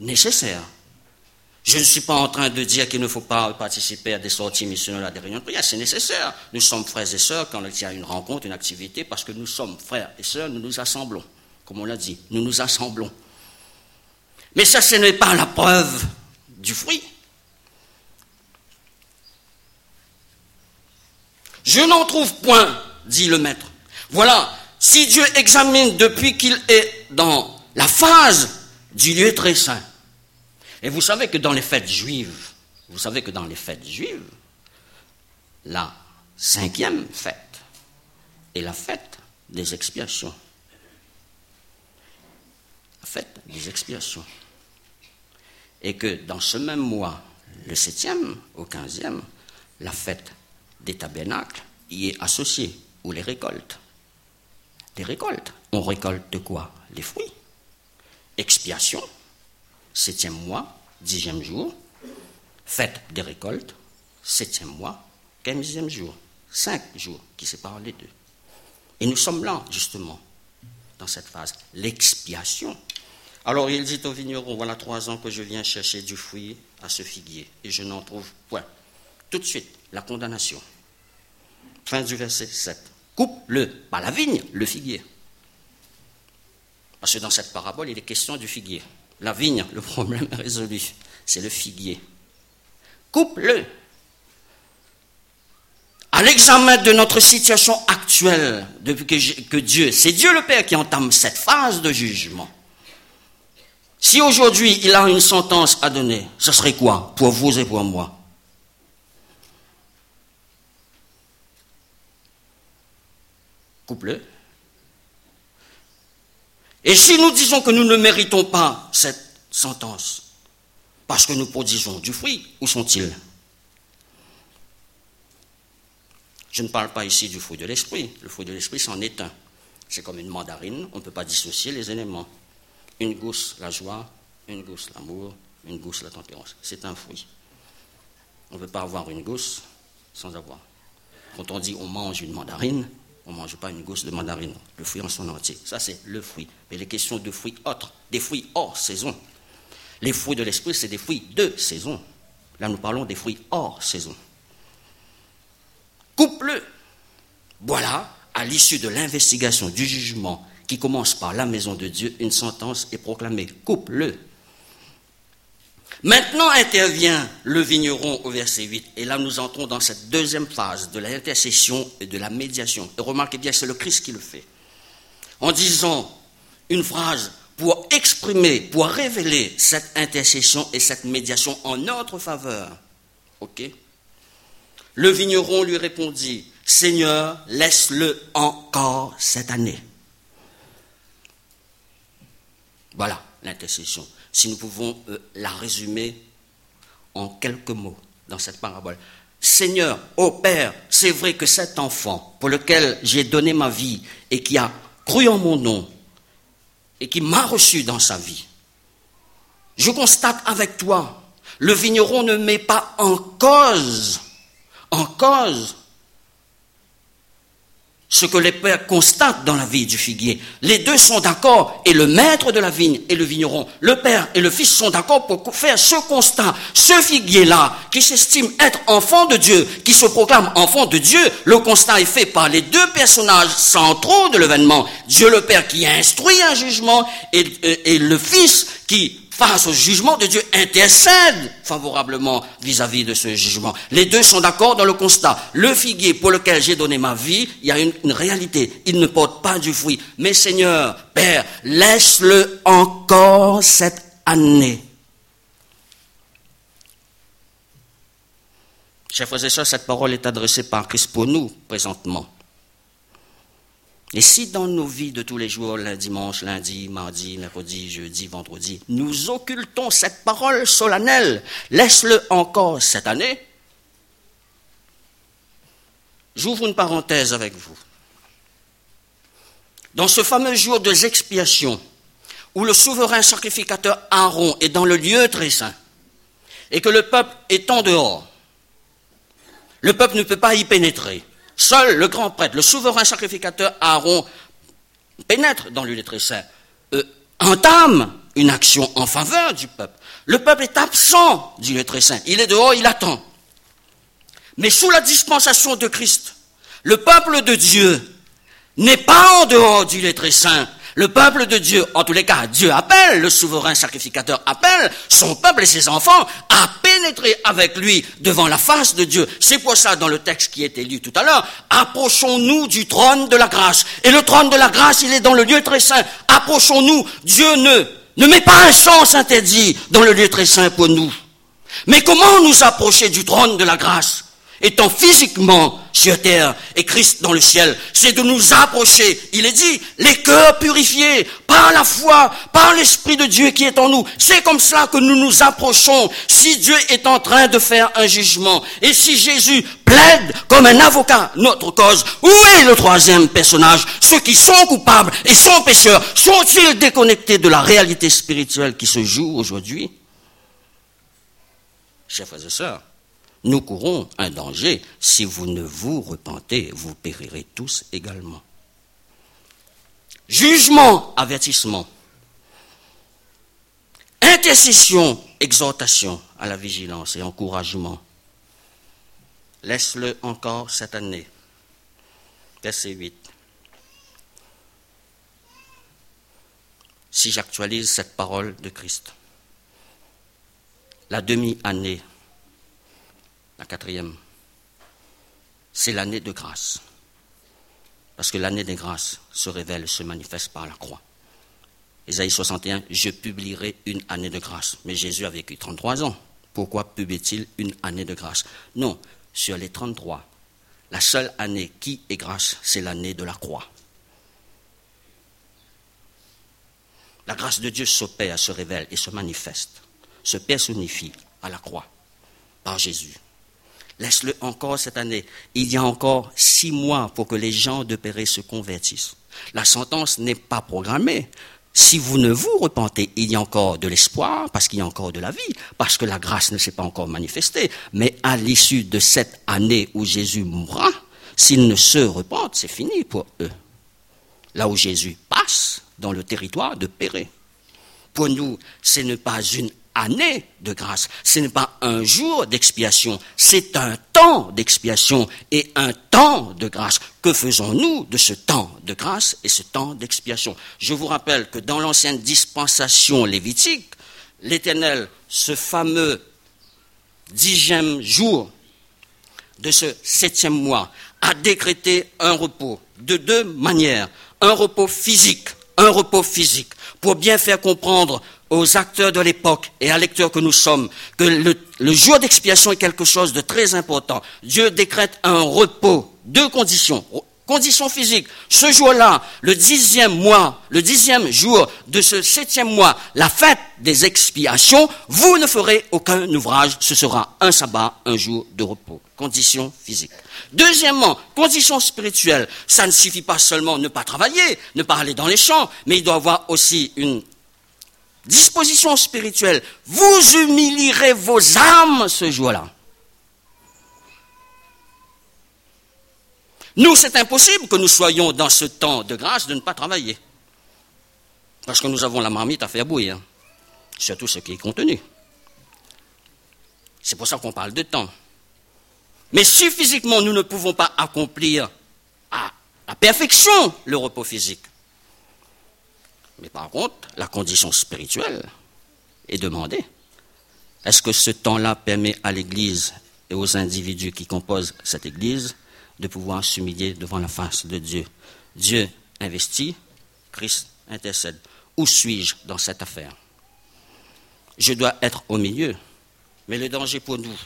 Nécessaire. Je ne suis pas en train de dire qu'il ne faut pas participer à des sorties missionnaires, à des réunions de prière. C'est nécessaire. Nous sommes frères et sœurs quand il y a une rencontre, une activité, parce que nous sommes frères et sœurs, nous nous assemblons. Comme on l'a dit, nous nous assemblons. Mais ça, ce n'est pas la preuve du fruit. Je n'en trouve point, dit le maître. Voilà, si Dieu examine depuis qu'il est dans la phase du lieu très saint, et vous savez que dans les fêtes juives, vous savez que dans les fêtes juives, la cinquième fête est la fête des expiations. La fête des expiations. Et que dans ce même mois, le septième au quinzième, la fête des tabernacles y est associée, ou les récoltes. Les récoltes. On récolte quoi? Les fruits. Expiation, septième mois, dixième jour, fête des récoltes, septième mois, quinzième jour, cinq jours qui séparent les deux. Et nous sommes là, justement, dans cette phase, l'expiation. Alors il dit au vigneron, voilà trois ans que je viens chercher du fruit à ce figuier, et je n'en trouve point. Tout de suite, la condamnation. Fin du verset 7. Coupe-le, pas la vigne, le figuier. Parce que dans cette parabole, il est question du figuier. La vigne, le problème est résolu. C'est le figuier. Coupe-le. À l'examen de notre situation actuelle, depuis que, que Dieu, c'est Dieu le Père qui entame cette phase de jugement. Si aujourd'hui il a une sentence à donner, ce serait quoi pour vous et pour moi? Coupe-le. Et si nous disons que nous ne méritons pas cette sentence, parce que nous produisons du fruit, où sont-ils? Je ne parle pas ici du fruit de l'esprit. Le fruit de l'esprit, c'en est un. C'est comme une mandarine, on ne peut pas dissocier les éléments. Une gousse, la joie, une gousse, l'amour, une gousse, la tempérance. C'est un fruit. On ne peut pas avoir une gousse sans avoir. Quand on dit on mange une mandarine, on ne mange pas une gousse de mandarine, le fruit en son entier. Ça, c'est le fruit. Mais les questions de fruits autres, des fruits hors saison. Les fruits de l'esprit, c'est des fruits de saison. Là, nous parlons des fruits hors saison. Coupe-le. Voilà, à l'issue de l'investigation, du jugement, qui commence par la maison de Dieu, une sentence est proclamée. Coupe-le. Maintenant intervient le vigneron au verset 8, et là nous entrons dans cette deuxième phase de l'intercession et de la médiation. Et remarquez bien, c'est le Christ qui le fait. En disant une phrase pour exprimer, pour révéler cette intercession et cette médiation en notre faveur. OK? Le vigneron lui répondit, Seigneur, laisse-le encore cette année. Voilà l'intercession si nous pouvons euh, la résumer en quelques mots dans cette parabole. Seigneur, ô Père, c'est vrai que cet enfant pour lequel j'ai donné ma vie et qui a cru en mon nom, et qui m'a reçu dans sa vie. Je constate avec toi, le vigneron ne met pas en cause, en cause ce que les pères constatent dans la vie du figuier. Les deux sont d'accord, et le maître de la vigne et le vigneron, le père et le fils sont d'accord pour faire ce constat. Ce figuier-là, qui s'estime être enfant de Dieu, qui se proclame enfant de Dieu, le constat est fait par les deux personnages centraux de l'événement. Dieu le Père qui instruit un jugement et, et le Fils qui face au jugement de Dieu, intercède favorablement vis-à-vis de ce jugement. Les deux sont d'accord dans le constat. Le figuier pour lequel j'ai donné ma vie, il y a une, une, réalité. Il ne porte pas du fruit. Mais Seigneur, Père, laisse-le encore cette année. Chers frères et sœurs, cette parole est adressée par Christ pour nous présentement. Et si dans nos vies de tous les jours, lundi, dimanche, lundi, mardi, mercredi, jeudi, vendredi, nous occultons cette parole solennelle, laisse-le encore cette année, j'ouvre une parenthèse avec vous. Dans ce fameux jour de expiations, où le souverain sacrificateur Aaron est dans le lieu très saint, et que le peuple est en dehors, le peuple ne peut pas y pénétrer. Seul le grand prêtre, le souverain sacrificateur Aaron, pénètre dans le très saint, euh, entame une action en faveur du peuple. Le peuple est absent du lieu très saint. Il est dehors, il attend. Mais sous la dispensation de Christ, le peuple de Dieu n'est pas en dehors du lieu très saint, le peuple de Dieu, en tous les cas, Dieu appelle, le souverain sacrificateur appelle son peuple et ses enfants à pénétrer avec lui devant la face de Dieu. C'est pour ça, dans le texte qui était lu tout à l'heure, approchons-nous du trône de la grâce. Et le trône de la grâce, il est dans le lieu très saint. Approchons-nous. Dieu ne, ne met pas un sens interdit dans le lieu très saint pour nous. Mais comment nous approcher du trône de la grâce? Étant physiquement sur terre et Christ dans le ciel, c'est de nous approcher, il est dit, les cœurs purifiés par la foi, par l'Esprit de Dieu qui est en nous. C'est comme cela que nous nous approchons si Dieu est en train de faire un jugement. Et si Jésus plaide comme un avocat notre cause, où est le troisième personnage? Ceux qui sont coupables et sont pécheurs, sont-ils déconnectés de la réalité spirituelle qui se joue aujourd'hui? Chers frères et sœurs, nous courons un danger. Si vous ne vous repentez, vous périrez tous également. Jugement, avertissement. Intercession, exhortation à la vigilance et encouragement. Laisse-le encore cette année. Verset 8. Si j'actualise cette parole de Christ, la demi-année la quatrième, c'est l'année de grâce. Parce que l'année des grâces se révèle, se manifeste par la croix. Ésaïe 61, je publierai une année de grâce. Mais Jésus a vécu 33 ans. Pourquoi publie-t-il une année de grâce? Non, sur les 33, la seule année qui est grâce, c'est l'année de la croix. La grâce de Dieu s'opère, se révèle et se manifeste, se personnifie à la croix par Jésus. Laisse-le encore cette année. Il y a encore six mois pour que les gens de Péré se convertissent. La sentence n'est pas programmée. Si vous ne vous repentez, il y a encore de l'espoir, parce qu'il y a encore de la vie, parce que la grâce ne s'est pas encore manifestée. Mais à l'issue de cette année où Jésus mourra, s'ils ne se repentent, c'est fini pour eux. Là où Jésus passe, dans le territoire de Péré. Pour nous, ce n'est pas une année de grâce. Ce n'est pas un jour d'expiation, c'est un temps d'expiation et un temps de grâce. Que faisons-nous de ce temps de grâce et ce temps d'expiation? Je vous rappelle que dans l'ancienne dispensation lévitique, l'Éternel, ce fameux dixième jour de ce septième mois, a décrété un repos de deux manières. Un repos physique, un repos physique, pour bien faire comprendre aux acteurs de l'époque et à lecteurs que nous sommes que le, jour d'expiation est quelque chose de très important. Dieu décrète un repos, deux conditions. Condition physique. Ce jour-là, le dixième mois, le dixième jour de ce septième mois, la fête des expiations, vous ne ferez aucun ouvrage. Ce sera un sabbat, un jour de repos. Condition physique. Deuxièmement, condition spirituelle. Ça ne suffit pas seulement ne pas travailler, ne pas aller dans les champs, mais il doit avoir aussi une disposition spirituelle. Vous humilierez vos âmes ce jour-là. Nous, c'est impossible que nous soyons dans ce temps de grâce de ne pas travailler. Parce que nous avons la marmite à faire bouillir. Surtout ce qui est contenu. C'est pour ça qu'on parle de temps. Mais si physiquement nous ne pouvons pas accomplir à la perfection le repos physique, mais par contre, la condition spirituelle est demandée. Est-ce que ce temps-là permet à l'Église et aux individus qui composent cette Église de pouvoir s'humilier devant la face de Dieu? Dieu investit, Christ intercède. Où suis-je dans cette affaire? Je dois être au milieu, mais le danger pour nous,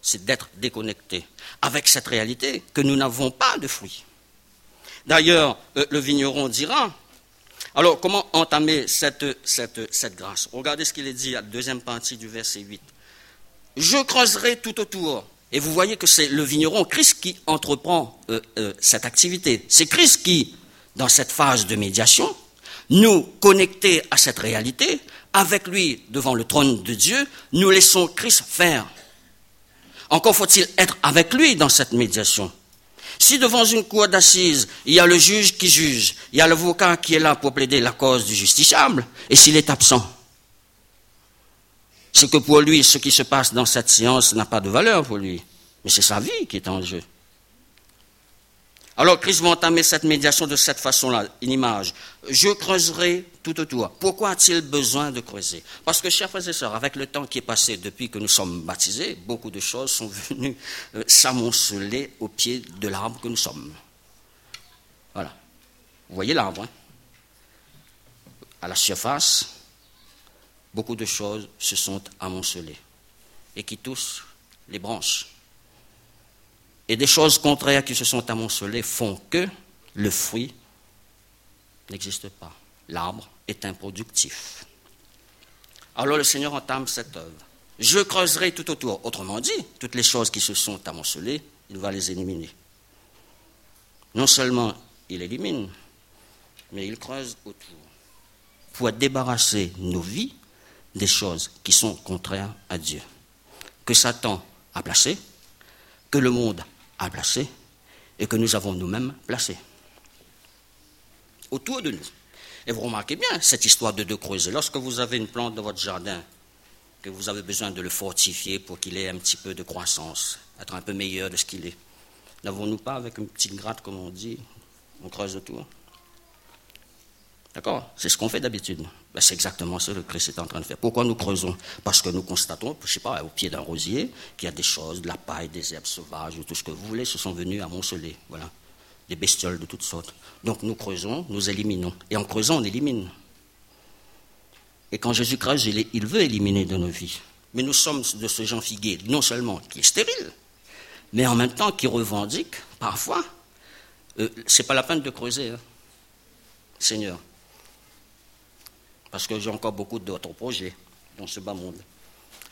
c'est d'être déconnecté avec cette réalité que nous n'avons pas de fruits. D'ailleurs, euh, le vigneron dira, alors comment entamer cette, grâce? Regardez ce qu'il est dit à la deuxième partie du verset 8. Je creuserai tout autour et vous voyez que c'est le vigneron, Christ, qui entreprend euh, euh, cette activité. C'est Christ qui, dans cette phase de médiation, nous connecter à cette réalité, avec lui devant le trône de Dieu, nous laissons Christ faire. Encore faut-il être avec lui dans cette médiation. Si devant une cour d'assises, il y a le juge qui juge, il y a l'avocat qui est là pour plaider la cause du justiciable, et s'il est absent, c'est que pour lui, ce qui se passe dans cette séance n'a pas de valeur pour lui. Mais c'est sa vie qui est en jeu. Alors Christ va entamer cette médiation de cette façon-là, une image. Je creuserai tout autour. Pourquoi a-t-il besoin de creuser? Parce que, chers frères et sœurs, avec le temps qui est passé depuis que nous sommes baptisés, beaucoup de choses sont venues euh, s'amonceler au pied de l'arbre que nous sommes. Voilà. Vous voyez l'arbre hein? À la surface, beaucoup de choses se sont amoncelées et qui touchent les branches. Et des choses contraires qui se sont amoncelées font que le fruit n'existe pas. L'arbre est improductif. Alors le Seigneur entame cette œuvre. Je creuserai tout autour. Autrement dit, toutes les choses qui se sont amoncelées, il va les éliminer. Non seulement il élimine, mais il creuse autour pour débarrasser nos vies des choses qui sont contraires à Dieu, que Satan a placées, que le monde a placées et que nous avons nous-mêmes placées autour de nous. Et vous remarquez bien cette histoire de deux creuser. Lorsque vous avez une plante dans votre jardin, que vous avez besoin de le fortifier pour qu'il ait un petit peu de croissance, être un peu meilleur de ce qu'il est, n'avons-nous pas avec une petite gratte, comme on dit, on creuse autour? D'accord? C'est ce qu'on fait d'habitude. Ben, c'est exactement ce que le Christ est en train de faire. Pourquoi nous creusons? Parce que nous constatons, je ne sais pas, au pied d'un rosier, qu'il y a des choses, de la paille, des herbes sauvages, tout ce que vous voulez, se sont venus amonceler. Voilà. Des bestioles de toutes sortes. Donc nous creusons, nous éliminons. Et en creusant, on élimine. Et quand Jésus creuse, il, veut éliminer de nos vies. Mais nous sommes de ce genre figuier, non seulement qui est stérile, mais en même temps qui revendique, parfois, euh, c'est pas la peine de creuser, hein. Seigneur parce que j'ai encore beaucoup d'autres projets dans ce bas monde.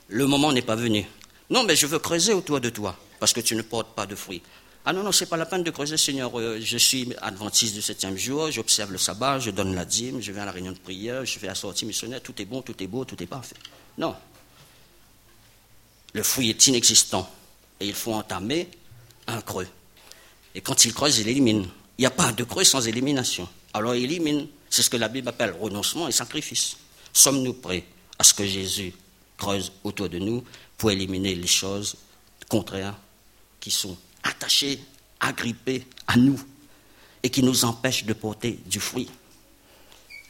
Le moment n'est pas venu. Non, mais je veux creuser autour de toi, parce que tu ne portes pas de fruits. Ah non, non, c'est pas la peine de creuser, Seigneur. Euh, je suis adventiste du septième jour, j'observe le sabbat, je donne la dîme, je vais à la réunion de prière, je fais la sortie missionnaire, tout est bon, tout est beau, tout est parfait. Non. Le fruit est inexistant et il faut entamer un creux. Et quand il creuse, il élimine. Il n'y a pas de creux sans élimination. Alors il élimine c'est ce que la Bible appelle renoncement et sacrifice. Sommes-nous prêts à ce que Jésus creuse autour de nous pour éliminer les choses contraires qui sont attachées, agrippées à nous et qui nous empêchent de porter du fruit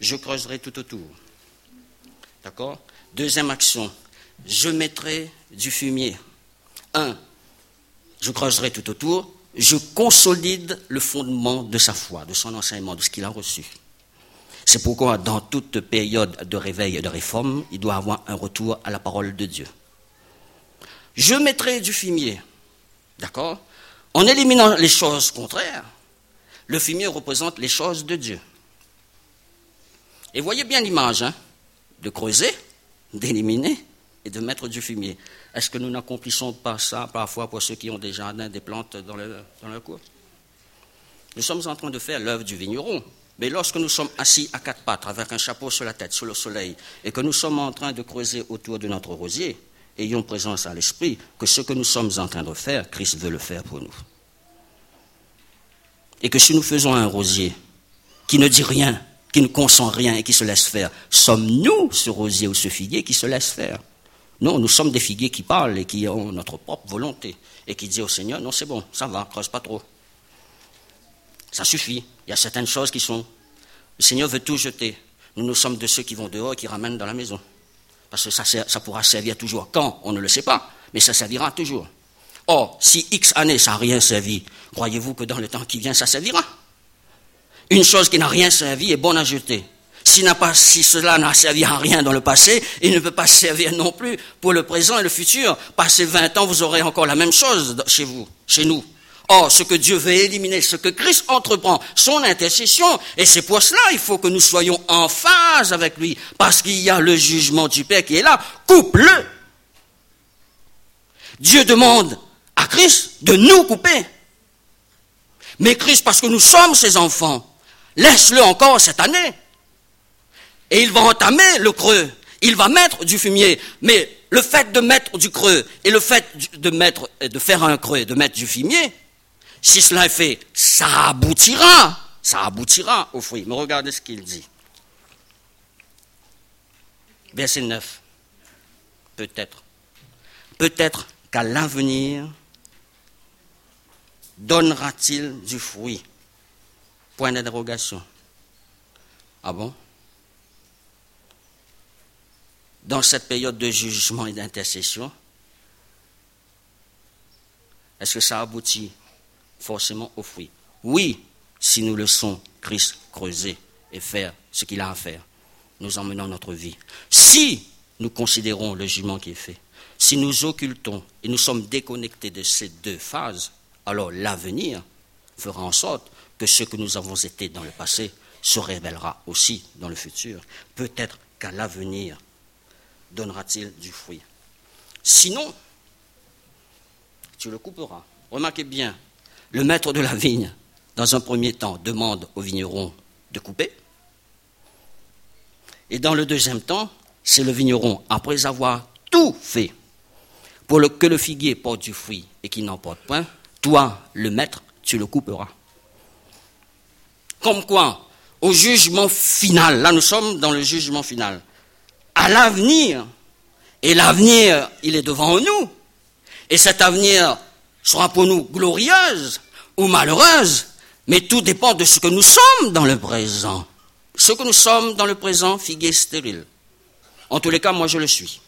Je creuserai tout autour. D'accord? Deuxième action, je mettrai du fumier. Un, je creuserai tout autour, je consolide le fondement de sa foi, de son enseignement, de ce qu'il a reçu. C'est pourquoi, dans toute période de réveil et de réforme, il doit avoir un retour à la parole de Dieu. Je mettrai du fumier, d'accord? En éliminant les choses contraires, Le fumier représente les choses de Dieu. Et voyez bien l'image, hein, de creuser, d'éliminer et de mettre du fumier. Est-ce que nous n'accomplissons pas ça parfois pour ceux qui ont des jardins, des plantes dans leur, dans leur cour Nous sommes en train de faire l'œuvre du vigneron. Mais lorsque nous sommes assis à quatre pattes, avec un chapeau sur la tête, sous le soleil, et que nous sommes en train de creuser autour de notre rosier, ayons présence à l'esprit que ce que nous sommes en train de faire, Christ veut le faire pour nous. Et que si nous faisons un rosier qui ne dit rien, qui ne consent rien et qui se laisse faire, sommes-nous ce rosier ou ce figuier qui se laisse faire? Non, nous sommes des figuiers qui parlent et qui ont notre propre volonté et qui disent au Seigneur, non c'est bon, ça va, creuse pas trop. Ça suffit. Il y a certaines choses qui sont... Le Seigneur veut tout jeter. Nous, nous sommes de ceux qui vont dehors et qui ramènent dans la maison. Parce que ça, pourra servir toujours. Quand? On ne le sait pas, mais ça servira toujours. Or, si X années, ça n'a rien servi, croyez-vous que dans le temps qui vient, ça servira? Une chose qui n'a rien servi est bonne à jeter. Si cela n'a servi à rien dans le passé, il ne peut pas servir non plus pour le présent et le futur. Passé 20 ans, vous aurez encore la même chose chez vous, chez nous. Or, ce que Dieu veut éliminer, ce que Christ entreprend, son intercession, et c'est pour cela il faut que nous soyons en phase avec lui, parce qu'il y a le jugement du Père qui est là, coupe-le. Dieu demande à Christ de nous couper. Mais Christ, parce que nous sommes ses enfants, laisse-le encore cette année. Et il va entamer le creux. Il va mettre du fumier. Mais le fait de mettre du creux et le fait de, mettre, de faire un creux et de mettre du fumier, si cela est fait, ça aboutira, ça aboutira au fruit. Mais regardez ce qu'il dit. Verset 9. Peut-être. Peut-être qu'à l'avenir, donnera-t-il du fruit Point d'interrogation. Ah bon? Dans cette période de jugement et d'intercession, est-ce que ça aboutit forcément au fruit. Oui, si nous laissons Christ creuser et faire ce qu'il a à faire, nous emmenons notre vie. Si nous considérons le jugement qui est fait, si nous occultons et nous sommes déconnectés de ces deux phases, alors l'avenir fera en sorte que ce que nous avons été dans le passé se révélera aussi dans le futur. Peut-être qu'à l'avenir donnera-t-il du fruit. Sinon, tu le couperas. Remarquez bien, le maître de la vigne, dans un premier temps, demande au vigneron de couper. Et dans le deuxième temps, c'est le vigneron, après avoir tout fait pour que le figuier porte du fruit et qu'il n'en porte point, toi, le maître, tu le couperas. Comme quoi, au jugement final, là nous sommes dans le jugement final, à l'avenir, et l'avenir, il est devant nous, et cet avenir sera pour nous glorieuse ou malheureuse, mais tout dépend de ce que nous sommes dans le présent. Ce que nous sommes dans le présent, figuier stérile. En tous les cas, moi je le suis.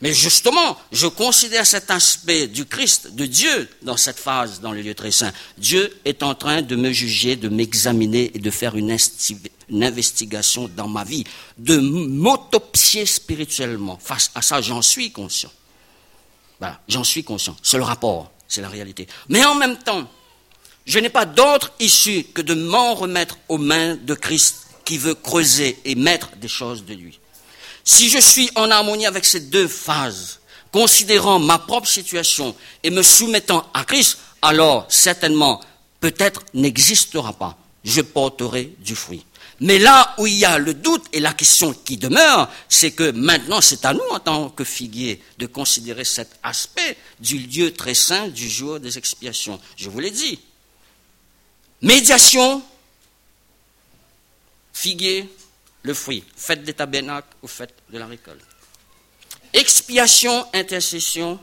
Mais justement, je considère cet aspect du Christ, de Dieu, dans cette phase, dans le lieu très saint. Dieu est en train de me juger, de m'examiner et de faire une, investigation dans ma vie, de m'autopsier spirituellement. Face à ça, j'en suis conscient. Voilà, j'en suis conscient. C'est le rapport. C'est la réalité. Mais en même temps, je n'ai pas d'autre issue que de m'en remettre aux mains de Christ qui veut creuser et mettre des choses de lui. Si je suis en harmonie avec ces deux phases, considérant ma propre situation et me soumettant à Christ, alors certainement, peut-être n'existera pas. Je porterai du fruit. Mais là où il y a le doute et la question qui demeure, c'est que maintenant c'est à nous en tant que figuier de considérer cet aspect du lieu très saint du jour des expiations. Je vous l'ai dit. Médiation, figuier, le fruit. Fête des tabernacles ou fête de la récolte. Expiation, intercession,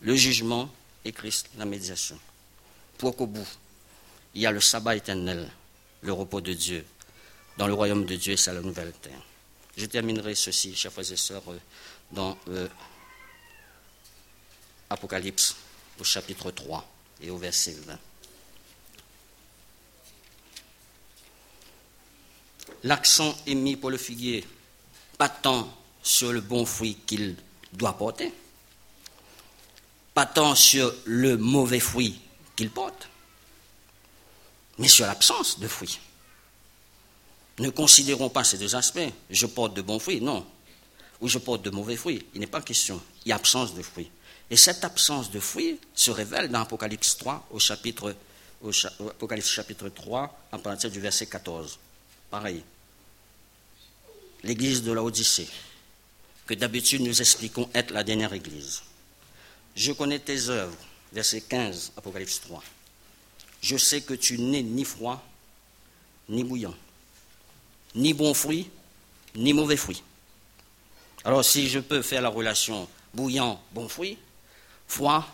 le jugement et Christ, la médiation. Pour qu'au bout, il y a le sabbat éternel le repos de Dieu. Dans le royaume de Dieu, c'est la nouvelle terre. Je terminerai ceci, chers frères et sœurs, euh, dans euh, Apocalypse, au chapitre 3 et au verset 20. L'accent est mis pour le figuier, pas tant sur le bon fruit qu'il doit porter, pas tant sur le mauvais fruit qu'il porte, mais sur l'absence de fruits. Ne considérons pas ces deux aspects. Je porte de bons fruits, non. Ou je porte de mauvais fruits. Il n'est pas question. Il y a absence de fruits. Et cette absence de fruits se révèle dans Apocalypse 3, au chapitre, Apocalypse chapitre 3, à partir du verset 14. Pareil. L'église de la Odyssée, que d'habitude nous expliquons être la dernière église. Je connais tes œuvres, verset 15, Apocalypse 3. Je sais que tu n'es ni froid, ni bouillant, ni bon fruit, ni mauvais fruit. Alors si je peux faire la relation bouillant, bon fruit, froid,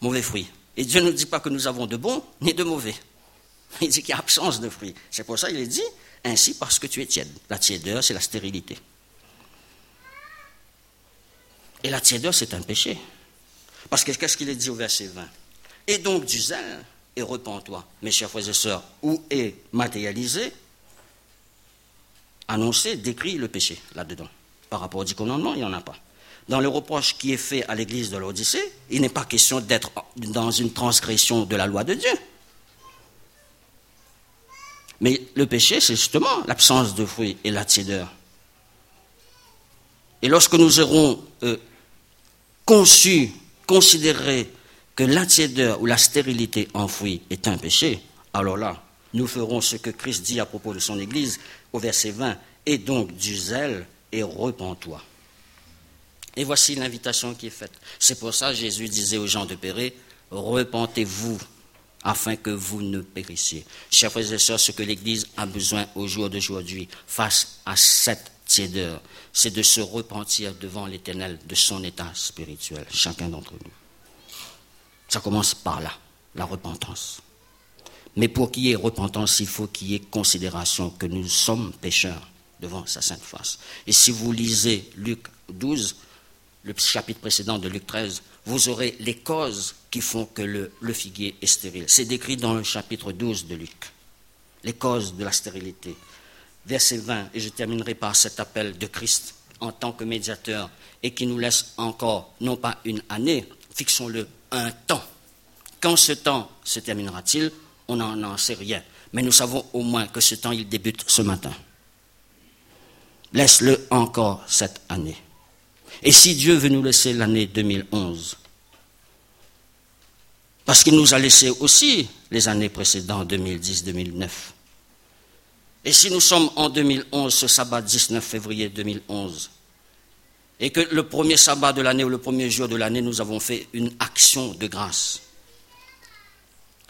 mauvais fruit. Et Dieu ne dit pas que nous avons de bons ni de mauvais. Il dit qu'il y a absence de fruits. C'est pour ça qu'il dit ainsi parce que tu es tiède. La tiédeur, c'est la stérilité. Et la tiédeur, c'est un péché. Parce que qu'est-ce qu'il est dit au verset 20 Et donc du zèle, et repens-toi. Mes chers frères et sœurs, où est matérialisé, annoncé, décrit le péché là-dedans Par rapport au dix commandements, il n'y en a pas. Dans le reproche qui est fait à l'église de l'Odyssée, il n'est pas question d'être dans une transgression de la loi de Dieu. Mais le péché, c'est justement l'absence de fruits et la tiédeur. Et lorsque nous aurons euh, conçu, considéré que la tiédeur ou la stérilité enfouie est un péché, alors là, nous ferons ce que Christ dit à propos de son Église au verset 20, et donc du zèle et repens-toi. Et voici l'invitation qui est faite. C'est pour ça Jésus disait aux gens de Péré, repentez-vous afin que vous ne périssiez. Chers frères et sœurs, ce que l'Église a besoin au jour d'aujourd'hui face à cette tiédeur, c'est de se repentir devant l'Éternel de son état spirituel, chacun d'entre nous. Ça commence par là, la repentance. Mais pour qu'il y ait repentance, il faut qu'il y ait considération que nous sommes pécheurs devant sa sainte face. Et si vous lisez Luc 12, le chapitre précédent de Luc 13, vous aurez les causes qui font que le, le figuier est stérile. C'est décrit dans le chapitre 12 de Luc. Les causes de la stérilité. Verset 20, et je terminerai par cet appel de Christ en tant que médiateur et qui nous laisse encore, non pas une année, fixons-le, un temps. Quand ce temps se terminera-t-il On n'en sait rien. Mais nous savons au moins que ce temps, il débute ce matin. Laisse-le encore cette année. Et si Dieu veut nous laisser l'année 2011, parce qu'il nous a laissé aussi les années précédentes, 2010-2009. Et si nous sommes en 2011, ce sabbat 19 février 2011, et que le premier sabbat de l'année ou le premier jour de l'année, nous avons fait une action de grâce.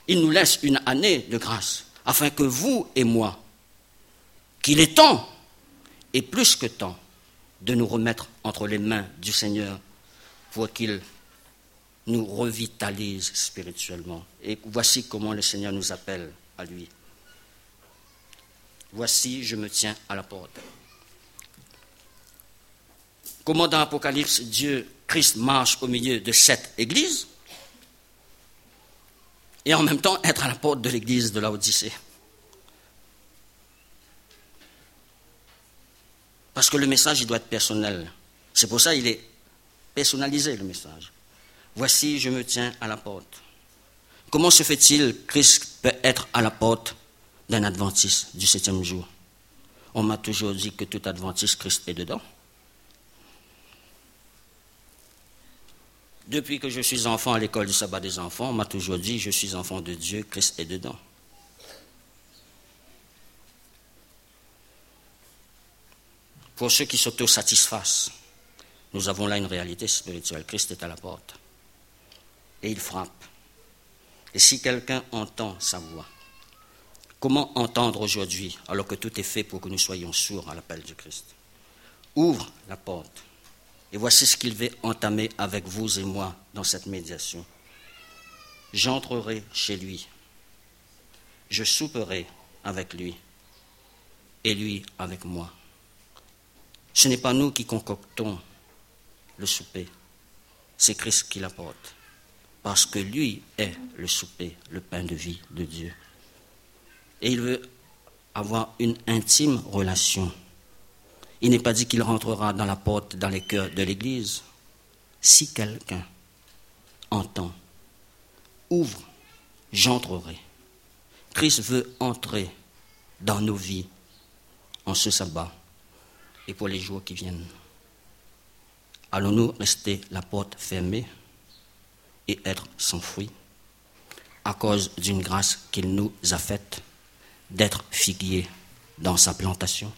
Il nous laisse une année de grâce, afin que vous et moi, qu'il est temps, et plus que temps, de nous remettre entre les mains du Seigneur pour qu'il nous revitalise spirituellement. Et voici comment le Seigneur nous appelle à lui. Voici, je me tiens à la porte comment dans l'Apocalypse, Dieu, Christ marche au milieu de cette église et en même temps être à la porte de l'église de la Odyssée. Parce que le message, il doit être personnel. C'est pour ça qu'il est personnalisé, le message. Voici, je me tiens à la porte. Comment se fait-il que Christ peut être à la porte d'un adventiste du septième jour? On m'a toujours dit que tout adventiste, Christ est dedans. Depuis que je suis enfant à l'école du sabbat des enfants, on m'a toujours dit je suis enfant de Dieu, Christ est dedans. Pour ceux qui s'auto-satisfassent, nous avons là une réalité spirituelle. Christ est à la porte. Et il frappe. Et si quelqu'un entend sa voix, comment entendre aujourd'hui alors que tout est fait pour que nous soyons sourds à l'appel du Christ? Ouvre la porte et voici ce qu'il veut entamer avec vous et moi dans cette médiation. J'entrerai chez lui, je souperai avec lui, et lui avec moi. Ce n'est pas nous qui concoctons le souper, c'est Christ qui l'apporte, parce que lui est le souper, le pain de vie de Dieu. Et il veut avoir une intime relation il n'est pas dit qu'il rentrera dans la porte, dans les cœurs de l'Église. Si quelqu'un entend, ouvre, j'entrerai. Christ veut entrer dans nos vies en ce sabbat et pour les jours qui viennent. Allons-nous rester la porte fermée et être sans fruit à cause d'une grâce qu'il nous a faite d'être figuier dans sa plantation?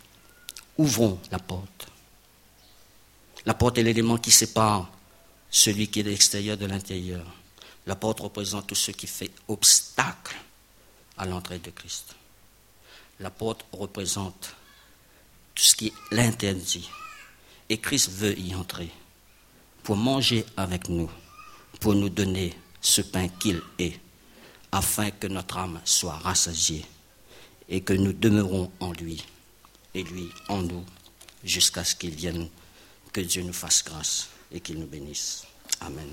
Ouvrons la porte. La porte est l'élément qui sépare celui qui est de l'extérieur de l'intérieur. La porte représente tout ce qui fait obstacle à l'entrée de Christ. La porte représente tout ce qui l'interdit. Et Christ veut y entrer pour manger avec nous, pour nous donner ce pain qu'il est, afin que notre âme soit rassasiée et que nous demeurons en lui et lui en nous jusqu'à ce qu'il vienne, que Dieu nous fasse grâce et qu'il nous bénisse. Amen.